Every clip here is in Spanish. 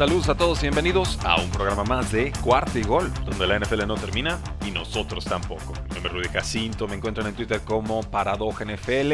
Saludos a todos y bienvenidos a un programa más de Cuarto y Gol, donde la NFL no termina y nosotros tampoco. Nombre es Rudy me encuentran en Twitter como Paradoja NFL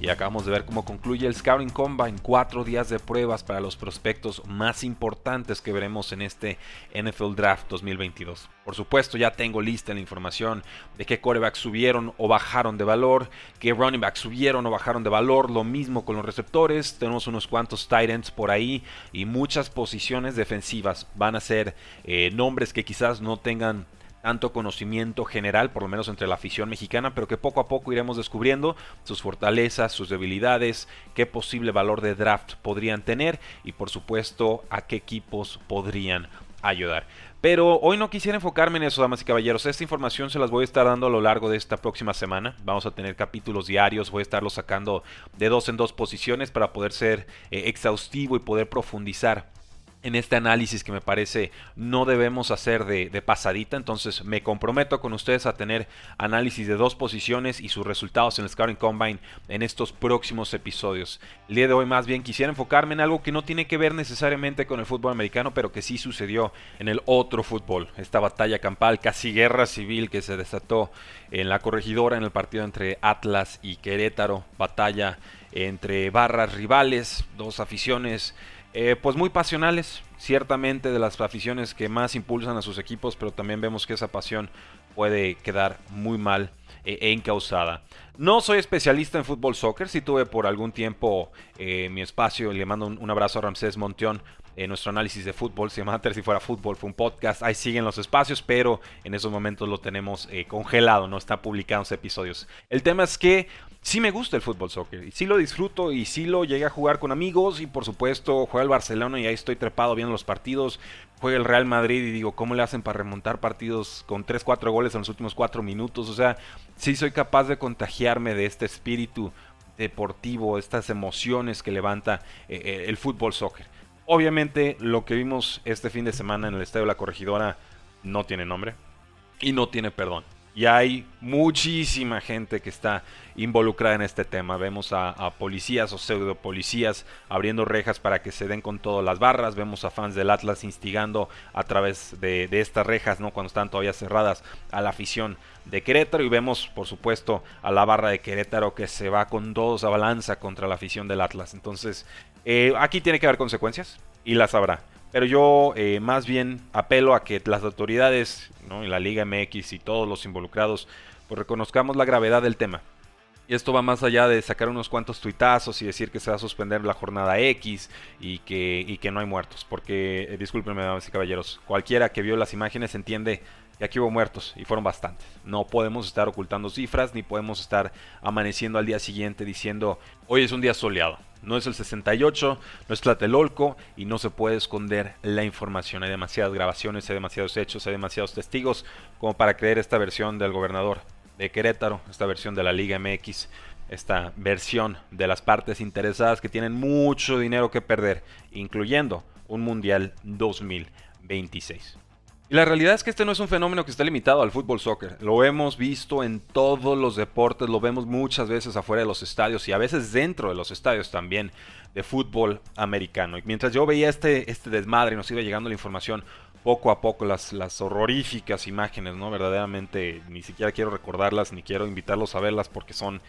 y acabamos de ver cómo concluye el Scouting Combine, cuatro días de pruebas para los prospectos más importantes que veremos en este NFL Draft 2022. Por supuesto, ya tengo lista la información de qué corebacks subieron o bajaron de valor, qué running backs subieron o bajaron de valor, lo mismo con los receptores, tenemos unos cuantos tight ends por ahí y muchas posiciones defensivas. Van a ser eh, nombres que quizás no tengan tanto conocimiento general, por lo menos entre la afición mexicana, pero que poco a poco iremos descubriendo sus fortalezas, sus debilidades, qué posible valor de draft podrían tener y por supuesto a qué equipos podrían ayudar. Pero hoy no quisiera enfocarme en eso, damas y caballeros. Esta información se las voy a estar dando a lo largo de esta próxima semana. Vamos a tener capítulos diarios, voy a estarlos sacando de dos en dos posiciones para poder ser eh, exhaustivo y poder profundizar en este análisis que me parece no debemos hacer de, pasadita. Entonces me comprometo con ustedes a tener análisis de dos posiciones y sus resultados en el Scouting Combine en estos próximos episodios. El día de hoy más bien quisiera enfocarme en algo que no tiene que ver necesariamente con el fútbol americano, pero que sí sucedió en el otro fútbol. Esta batalla campal, casi guerra civil que se desató en la corregidora en el partido entre Atlas y Querétaro. Batalla entre barras rivales, dos aficiones eh, pues muy pasionales, ciertamente de las aficiones que más impulsan a sus equipos, pero también vemos que esa pasión puede quedar muy mal eh, e encausada. No soy especialista en fútbol soccer, sí tuve por algún tiempo eh, mi espacio, le mando un, abrazo a Ramsés Monteón, en nuestro análisis de fútbol, se llama Si fuera fútbol, fue un podcast, ahí siguen los espacios, pero en esos momentos lo tenemos congelado, no está publicado en episodios. El tema es que sí me gusta el fútbol soccer y sí lo disfruto y sí lo llegué a jugar con amigos y por supuesto juega el Barcelona y ahí estoy trepado viendo los partidos, juega el Real Madrid y digo, ¿cómo le hacen para remontar partidos con 3, 4 goles en los últimos 4 minutos? O sea, sí soy capaz de contagiarme de este espíritu deportivo, estas emociones que levanta eh, eh, el fútbol soccer. Obviamente lo que vimos este fin de semana en el Estadio de la Corregidora no tiene nombre y no tiene perdón. Y hay muchísima gente que está involucrada en este tema. Vemos a, policías o pseudo policías abriendo rejas para que se den con todas las barras. Vemos a fans del Atlas instigando a través de, estas rejas, ¿no? Cuando están todavía cerradas, a la afición de Querétaro. Y vemos, por supuesto, a la barra de Querétaro que se va con dos a balanza contra la afición del Atlas. Entonces, eh, aquí tiene que haber consecuencias y las habrá. Pero yo eh, más bien apelo a que las autoridades, ¿no? y la Liga MX y todos los involucrados, pues reconozcamos la gravedad del tema. Y esto va más allá de sacar unos cuantos tuitazos y decir que se va a suspender la jornada X y que, y que no hay muertos. Porque, eh, discúlpenme, damas y caballeros, cualquiera que vio las imágenes entiende que aquí hubo muertos y fueron bastantes. No podemos estar ocultando cifras ni podemos estar amaneciendo al día siguiente diciendo hoy es un día soleado. No es el 68, no es Tlatelolco y no se puede esconder la información. Hay demasiadas grabaciones, hay demasiados hechos, hay demasiados testigos como para creer esta versión del gobernador de Querétaro, esta versión de la Liga MX, esta versión de las partes interesadas que tienen mucho dinero que perder, incluyendo un Mundial 2026. Y la realidad es que este no es un fenómeno que está limitado al fútbol soccer. Lo hemos visto en todos los deportes, lo vemos muchas veces afuera de los estadios y a veces dentro de los estadios también de fútbol americano. Y mientras yo veía este, este desmadre y nos iba llegando la información, poco a poco las, las horroríficas imágenes, ¿no? Verdaderamente ni siquiera quiero recordarlas ni quiero invitarlos a verlas porque son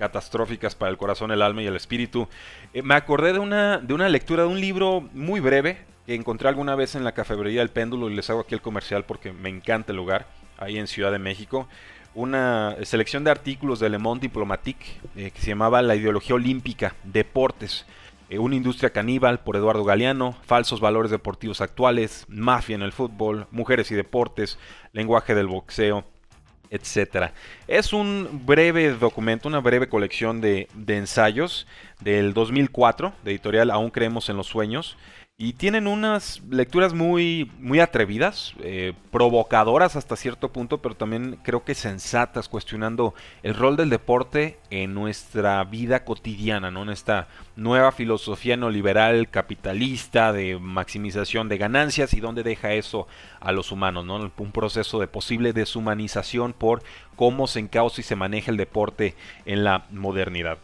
catastróficas para el corazón, el alma y el espíritu. Eh, me acordé de una, de una lectura de un libro muy breve que encontré alguna vez en la cafebrería del péndulo y les hago aquí el comercial porque me encanta el lugar, ahí en Ciudad de México. Una selección de artículos de Le Monde Diplomatique eh, que se llamaba La ideología olímpica, deportes. eh, Una industria caníbal por Eduardo Galeano, Falsos valores deportivos actuales, Mafia en el fútbol, Mujeres y deportes, Lenguaje del boxeo, etc. Es un breve documento, una breve colección de, de ensayos del 2004, de editorial Aún creemos en los sueños, y tienen unas lecturas muy, muy atrevidas, eh, provocadoras hasta cierto punto, pero también creo que sensatas, cuestionando el rol del deporte en nuestra vida cotidiana, ¿no? En esta nueva filosofía neoliberal capitalista de maximización de ganancias y dónde deja eso a los humanos, ¿no? Un proceso de posible deshumanización por cómo se encausa y se maneja el deporte en la modernidad.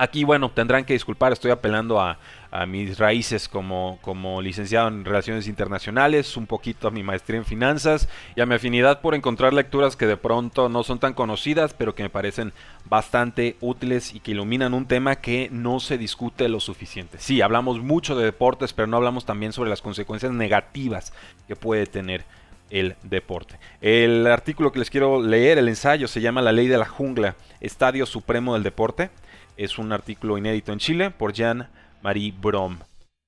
Aquí, bueno, tendrán que disculpar, estoy apelando a, mis raíces como, como licenciado en Relaciones Internacionales, un poquito a mi maestría en finanzas y a mi afinidad por encontrar lecturas que de pronto no son tan conocidas, pero que me parecen bastante útiles y que iluminan un tema que no se discute lo suficiente. Sí, hablamos mucho de deportes, pero no hablamos también sobre las consecuencias negativas que puede tener el deporte. El artículo que les quiero leer, el ensayo, se llama La Ley de la Jungla, Estadio Supremo del Deporte es un artículo inédito en Chile por Jean-Marie Brom.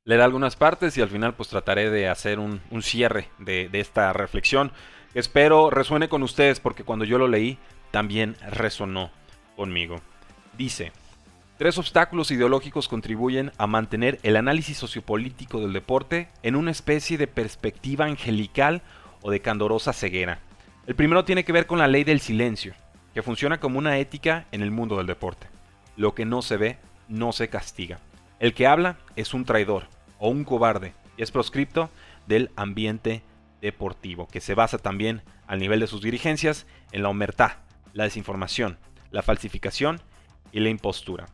Leeré algunas partes y al final pues trataré de hacer un, cierre de, de, esta reflexión. Espero resuene con ustedes porque cuando yo lo leí también resonó conmigo. Dice, tres obstáculos ideológicos contribuyen a mantener el análisis sociopolítico del deporte en una especie de perspectiva angelical o de candorosa ceguera. El primero tiene que ver con la ley del silencio, que funciona como una ética en el mundo del deporte. Lo que no se ve, no se castiga. El que habla es un traidor o un cobarde y es proscripto del ambiente deportivo, que se basa también al nivel de sus dirigencias en la omertá, la desinformación, la falsificación y la impostura.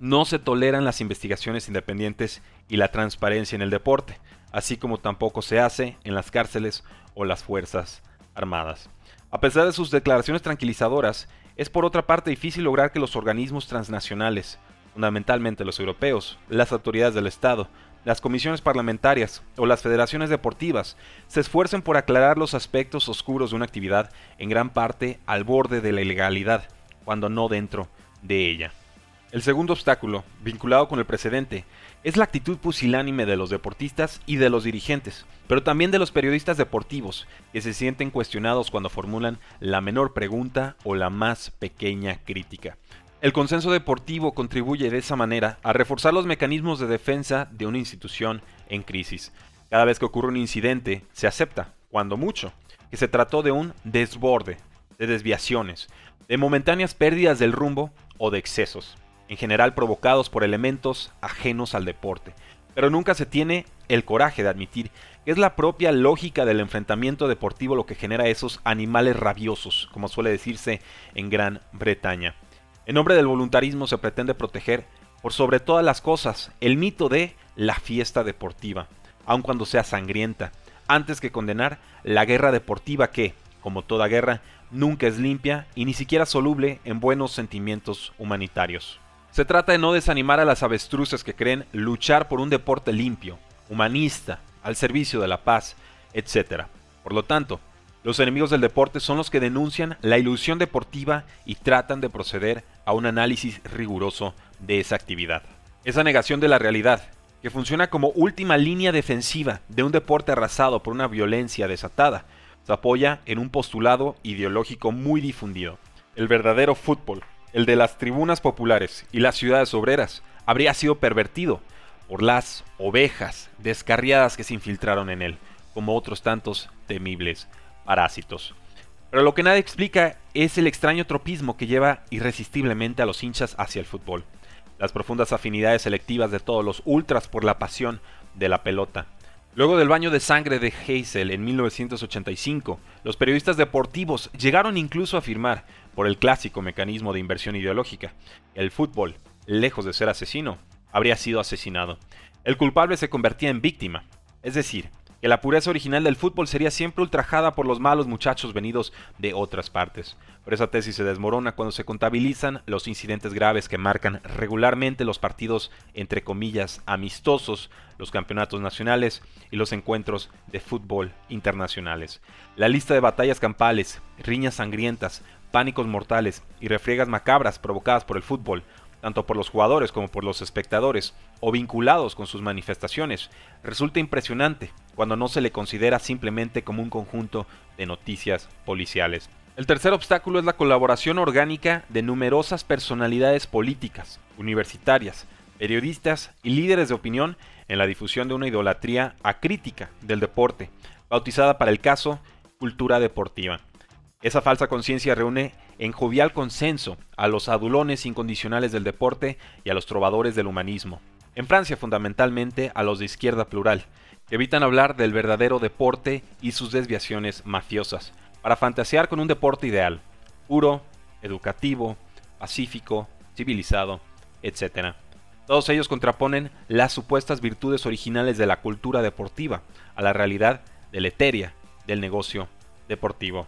No se toleran las investigaciones independientes y la transparencia en el deporte, así como tampoco se hace en las cárceles o las Fuerzas Armadas. A pesar de sus declaraciones tranquilizadoras, es por otra parte difícil lograr que los organismos transnacionales, fundamentalmente los europeos, las autoridades del Estado, las comisiones parlamentarias o las federaciones deportivas se esfuercen por aclarar los aspectos oscuros de una actividad en gran parte al borde de la ilegalidad, cuando no dentro de ella. El segundo obstáculo, vinculado con el precedente, es la actitud pusilánime de los deportistas y de los dirigentes, pero también de los periodistas deportivos, que se sienten cuestionados cuando formulan la menor pregunta o la más pequeña crítica. El consenso deportivo contribuye de esa manera a reforzar los mecanismos de defensa de una institución en crisis. Cada vez que ocurre un incidente, se acepta, cuando mucho, que se trató de un desborde, de desviaciones, de momentáneas pérdidas del rumbo o de excesos en general provocados por elementos ajenos al deporte, pero nunca se tiene el coraje de admitir que es la propia lógica del enfrentamiento deportivo lo que genera esos animales rabiosos, como suele decirse en Gran Bretaña. En nombre del voluntarismo se pretende proteger, por sobre todas las cosas, el mito de la fiesta deportiva, aun cuando sea sangrienta, antes que condenar la guerra deportiva que, como toda guerra, nunca es limpia y ni siquiera soluble en buenos sentimientos humanitarios. Se trata de no desanimar a las avestruces que creen luchar por un deporte limpio, humanista, al servicio de la paz, etc. Por lo tanto, los enemigos del deporte son los que denuncian la ilusión deportiva y tratan de proceder a un análisis riguroso de esa actividad. Esa negación de la realidad, que funciona como última línea defensiva de un deporte arrasado por una violencia desatada, se apoya en un postulado ideológico muy difundido. El verdadero fútbol el de las tribunas populares y las ciudades obreras, habría sido pervertido por las ovejas descarriadas que se infiltraron en él, como otros tantos temibles parásitos. Pero lo que nadie explica es el extraño tropismo que lleva irresistiblemente a los hinchas hacia el fútbol, las profundas afinidades selectivas de todos los ultras por la pasión de la pelota, Luego del baño de sangre de Hazel en 1985, los periodistas deportivos llegaron incluso a afirmar, por el clásico mecanismo de inversión ideológica, el fútbol, lejos de ser asesino, habría sido asesinado. El culpable se convertía en víctima, es decir, que la pureza original del fútbol sería siempre ultrajada por los malos muchachos venidos de otras partes. Pero esa tesis se desmorona cuando se contabilizan los incidentes graves que marcan regularmente los partidos entre comillas amistosos, los campeonatos nacionales y los encuentros de fútbol internacionales. La lista de batallas campales, riñas sangrientas, pánicos mortales y refriegas macabras provocadas por el fútbol tanto por los jugadores como por los espectadores, o vinculados con sus manifestaciones, resulta impresionante cuando no se le considera simplemente como un conjunto de noticias policiales. El tercer obstáculo es la colaboración orgánica de numerosas personalidades políticas, universitarias, periodistas y líderes de opinión en la difusión de una idolatría acrítica del deporte, bautizada para el caso cultura deportiva. Esa falsa conciencia reúne en jovial consenso a los adulones incondicionales del deporte y a los trovadores del humanismo. En Francia fundamentalmente a los de izquierda plural, que evitan hablar del verdadero deporte y sus desviaciones mafiosas, para fantasear con un deporte ideal, puro, educativo, pacífico, civilizado, etc. Todos ellos contraponen las supuestas virtudes originales de la cultura deportiva a la realidad deleteria del negocio deportivo.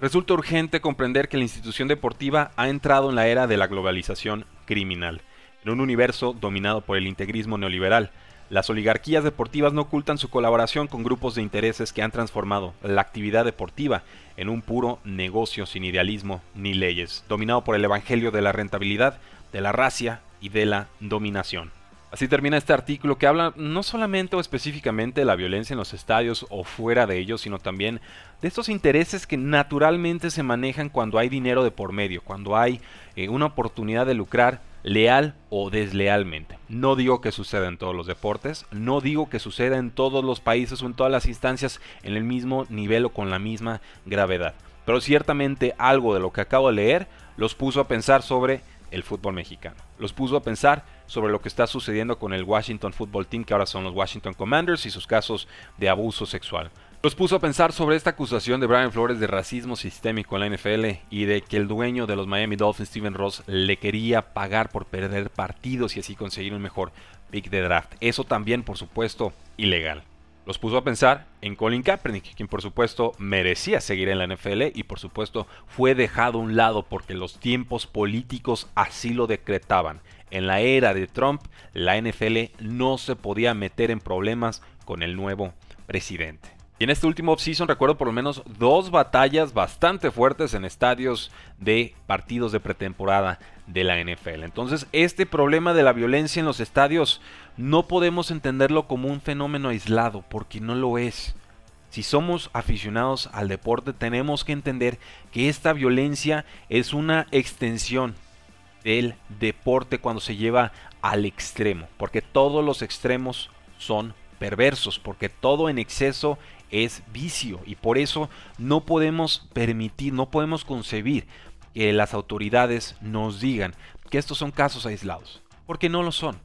Resulta urgente comprender que la institución deportiva ha entrado en la era de la globalización criminal, en un universo dominado por el integrismo neoliberal. Las oligarquías deportivas no ocultan su colaboración con grupos de intereses que han transformado la actividad deportiva en un puro negocio sin idealismo ni leyes, dominado por el evangelio de la rentabilidad, de la racia y de la dominación. Así termina este artículo que habla no solamente o específicamente de la violencia en los estadios o fuera de ellos, sino también de estos intereses que naturalmente se manejan cuando hay dinero de por medio, cuando hay eh, una oportunidad de lucrar leal o deslealmente. No digo que suceda en todos los deportes, no digo que suceda en todos los países o en todas las instancias en el mismo nivel o con la misma gravedad, pero ciertamente algo de lo que acabo de leer los puso a pensar sobre el fútbol mexicano. Los puso a pensar sobre lo que está sucediendo con el Washington Football Team, que ahora son los Washington Commanders, y sus casos de abuso sexual. Los puso a pensar sobre esta acusación de Brian Flores de racismo sistémico en la NFL y de que el dueño de los Miami Dolphins, Steven Ross, le quería pagar por perder partidos y así conseguir un mejor pick de draft. Eso también, por supuesto, ilegal. Los puso a pensar en Colin Kaepernick, quien por supuesto merecía seguir en la NFL y por supuesto fue dejado a un lado porque los tiempos políticos así lo decretaban. En la era de Trump, la NFL no se podía meter en problemas con el nuevo presidente. Y en este último offseason recuerdo por lo menos dos batallas bastante fuertes en estadios de partidos de pretemporada de la NFL. Entonces, este problema de la violencia en los estadios no podemos entenderlo como un fenómeno aislado, porque no lo es. Si somos aficionados al deporte, tenemos que entender que esta violencia es una extensión del deporte cuando se lleva al extremo, porque todos los extremos son perversos, porque todo en exceso es vicio y por eso no podemos permitir, no podemos concebir que las autoridades nos digan que estos son casos aislados, porque no lo son,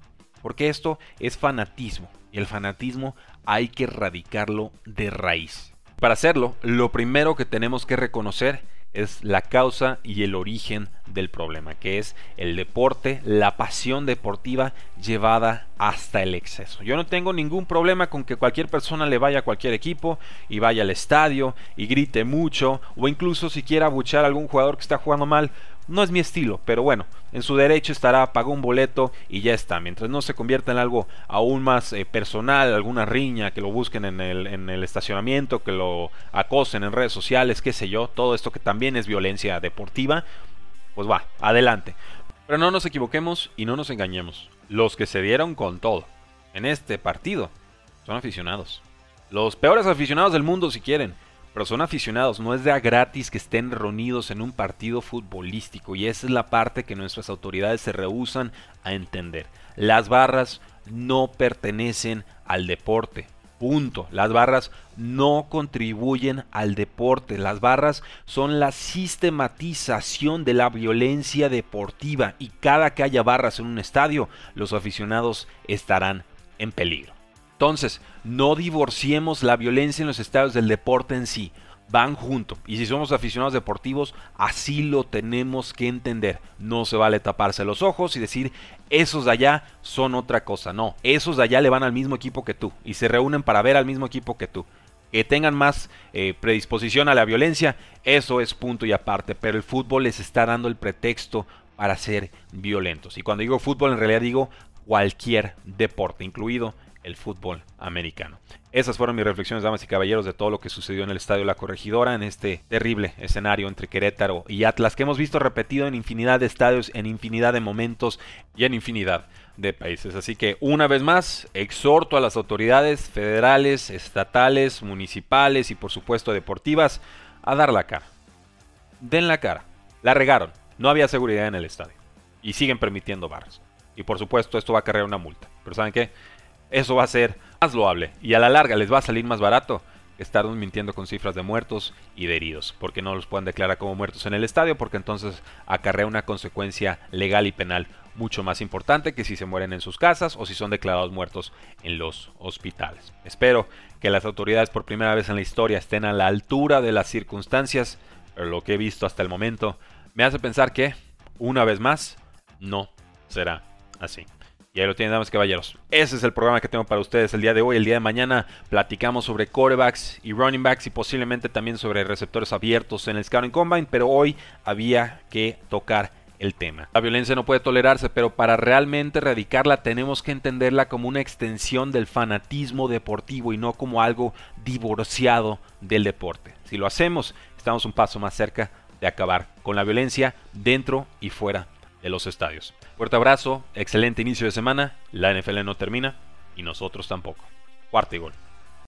porque esto es fanatismo y el fanatismo hay que erradicarlo de raíz. Para hacerlo, lo primero que tenemos que reconocer es la causa y el origen del problema, que es el deporte, la pasión deportiva llevada hasta el exceso. Yo no tengo ningún problema con que cualquier persona le vaya a cualquier equipo y vaya al estadio y grite mucho o incluso si quiera abuchar a algún jugador que está jugando mal. No es mi estilo, pero bueno, en su derecho estará, pagó un boleto y ya está. Mientras no se convierta en algo aún más eh, personal, alguna riña, que lo busquen en el, en el estacionamiento, que lo acosen en redes sociales, qué sé yo, todo esto que también es violencia deportiva, pues va, adelante. Pero no nos equivoquemos y no nos engañemos. Los que se dieron con todo en este partido son aficionados. Los peores aficionados del mundo si quieren pero son aficionados, no es de a gratis que estén reunidos en un partido futbolístico y esa es la parte que nuestras autoridades se rehusan a entender. Las barras no pertenecen al deporte. Punto. Las barras no contribuyen al deporte. Las barras son la sistematización de la violencia deportiva y cada que haya barras en un estadio, los aficionados estarán en peligro. Entonces, no divorciemos la violencia en los estadios del deporte en sí. Van junto. Y si somos aficionados deportivos, así lo tenemos que entender. No se vale taparse los ojos y decir, esos de allá son otra cosa. No, esos de allá le van al mismo equipo que tú. Y se reúnen para ver al mismo equipo que tú. Que tengan más eh, predisposición a la violencia, eso es punto y aparte. Pero el fútbol les está dando el pretexto para ser violentos. Y cuando digo fútbol, en realidad digo cualquier deporte, incluido el fútbol americano. Esas fueron mis reflexiones, damas y caballeros, de todo lo que sucedió en el Estadio La Corregidora, en este terrible escenario entre Querétaro y Atlas, que hemos visto repetido en infinidad de estadios, en infinidad de momentos y en infinidad de países. Así que una vez más, exhorto a las autoridades federales, estatales, municipales y por supuesto deportivas a dar la cara. Den la cara. La regaron. No había seguridad en el estadio. Y siguen permitiendo barras. Y por supuesto esto va a cargar una multa. Pero ¿saben qué? Eso va a ser más loable y a la larga les va a salir más barato que estar mintiendo con cifras de muertos y de heridos, porque no los pueden declarar como muertos en el estadio, porque entonces acarrea una consecuencia legal y penal mucho más importante que si se mueren en sus casas o si son declarados muertos en los hospitales. Espero que las autoridades por primera vez en la historia estén a la altura de las circunstancias, pero lo que he visto hasta el momento me hace pensar que, una vez más, no será así. Y ahí lo tienen, damas y caballeros. Ese es el programa que tengo para ustedes el día de hoy. El día de mañana platicamos sobre corebacks y running backs y posiblemente también sobre receptores abiertos en el Scouting Combine. Pero hoy había que tocar el tema. La violencia no puede tolerarse, pero para realmente erradicarla tenemos que entenderla como una extensión del fanatismo deportivo y no como algo divorciado del deporte. Si lo hacemos, estamos un paso más cerca de acabar con la violencia dentro y fuera los estadios. Fuerte abrazo, excelente inicio de semana, la NFL no termina y nosotros tampoco. Cuarto y gol.